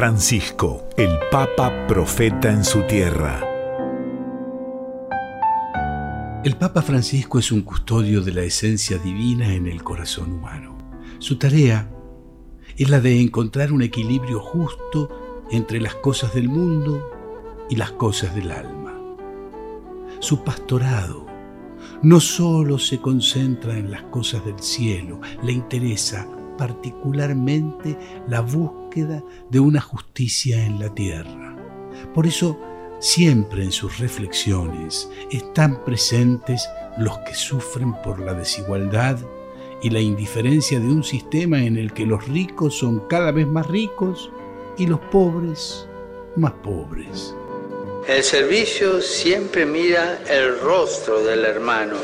Francisco, el Papa Profeta en su tierra. El Papa Francisco es un custodio de la esencia divina en el corazón humano. Su tarea es la de encontrar un equilibrio justo entre las cosas del mundo y las cosas del alma. Su pastorado no solo se concentra en las cosas del cielo, le interesa particularmente la búsqueda de una justicia en la tierra. Por eso, siempre en sus reflexiones están presentes los que sufren por la desigualdad y la indiferencia de un sistema en el que los ricos son cada vez más ricos y los pobres más pobres. El servicio siempre mira el rostro del hermano,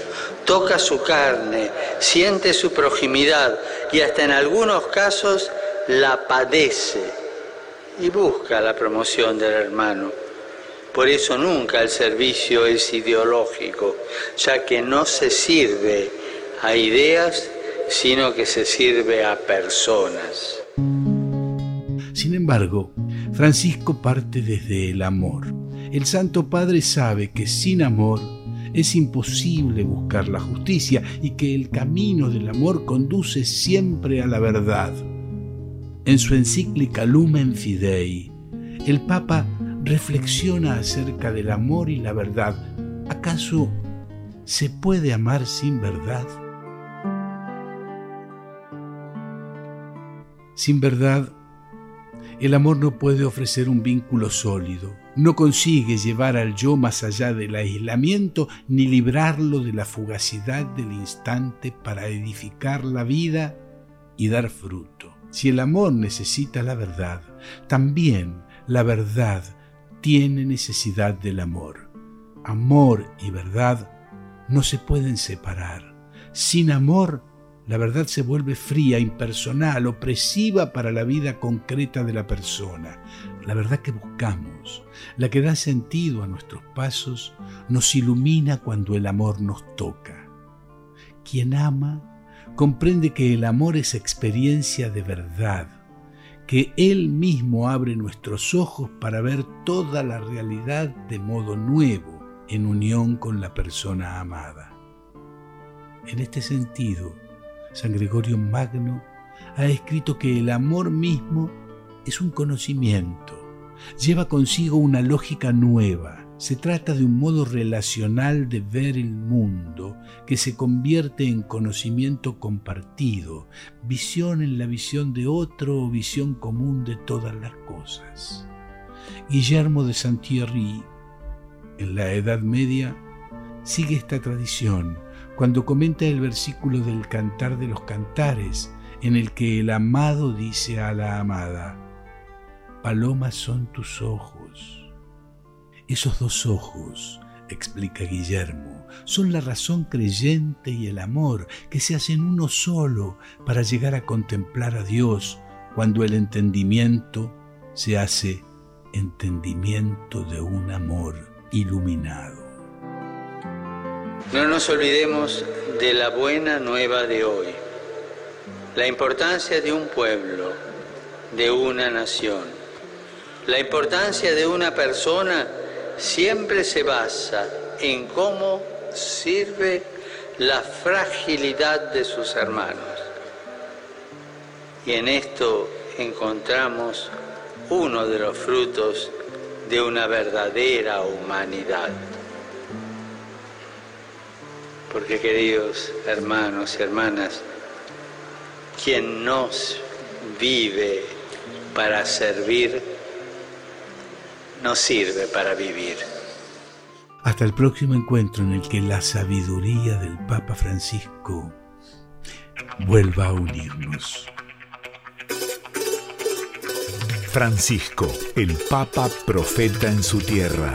toca su carne, siente su proximidad y hasta en algunos casos la padece y busca la promoción del hermano. Por eso nunca el servicio es ideológico, ya que no se sirve a ideas, sino que se sirve a personas. Sin embargo, Francisco parte desde el amor el Santo Padre sabe que sin amor es imposible buscar la justicia y que el camino del amor conduce siempre a la verdad. En su encíclica Lumen Fidei, el Papa reflexiona acerca del amor y la verdad. ¿Acaso se puede amar sin verdad? Sin verdad, el amor no puede ofrecer un vínculo sólido no consigue llevar al yo más allá del aislamiento ni librarlo de la fugacidad del instante para edificar la vida y dar fruto. Si el amor necesita la verdad, también la verdad tiene necesidad del amor. Amor y verdad no se pueden separar. Sin amor, la verdad se vuelve fría, impersonal, opresiva para la vida concreta de la persona. La verdad que buscamos, la que da sentido a nuestros pasos, nos ilumina cuando el amor nos toca. Quien ama comprende que el amor es experiencia de verdad, que Él mismo abre nuestros ojos para ver toda la realidad de modo nuevo en unión con la persona amada. En este sentido, San Gregorio Magno ha escrito que el amor mismo es un conocimiento, lleva consigo una lógica nueva, se trata de un modo relacional de ver el mundo que se convierte en conocimiento compartido, visión en la visión de otro o visión común de todas las cosas. Guillermo de Saint-Thierry, en la Edad Media, sigue esta tradición cuando comenta el versículo del Cantar de los Cantares, en el que el amado dice a la amada, Palomas son tus ojos. Esos dos ojos, explica Guillermo, son la razón creyente y el amor que se hacen uno solo para llegar a contemplar a Dios cuando el entendimiento se hace entendimiento de un amor iluminado. No nos olvidemos de la buena nueva de hoy, la importancia de un pueblo, de una nación. La importancia de una persona siempre se basa en cómo sirve la fragilidad de sus hermanos. Y en esto encontramos uno de los frutos de una verdadera humanidad. Porque queridos hermanos y hermanas, quien nos vive para servir, no sirve para vivir. Hasta el próximo encuentro en el que la sabiduría del Papa Francisco vuelva a unirnos. Francisco, el Papa profeta en su tierra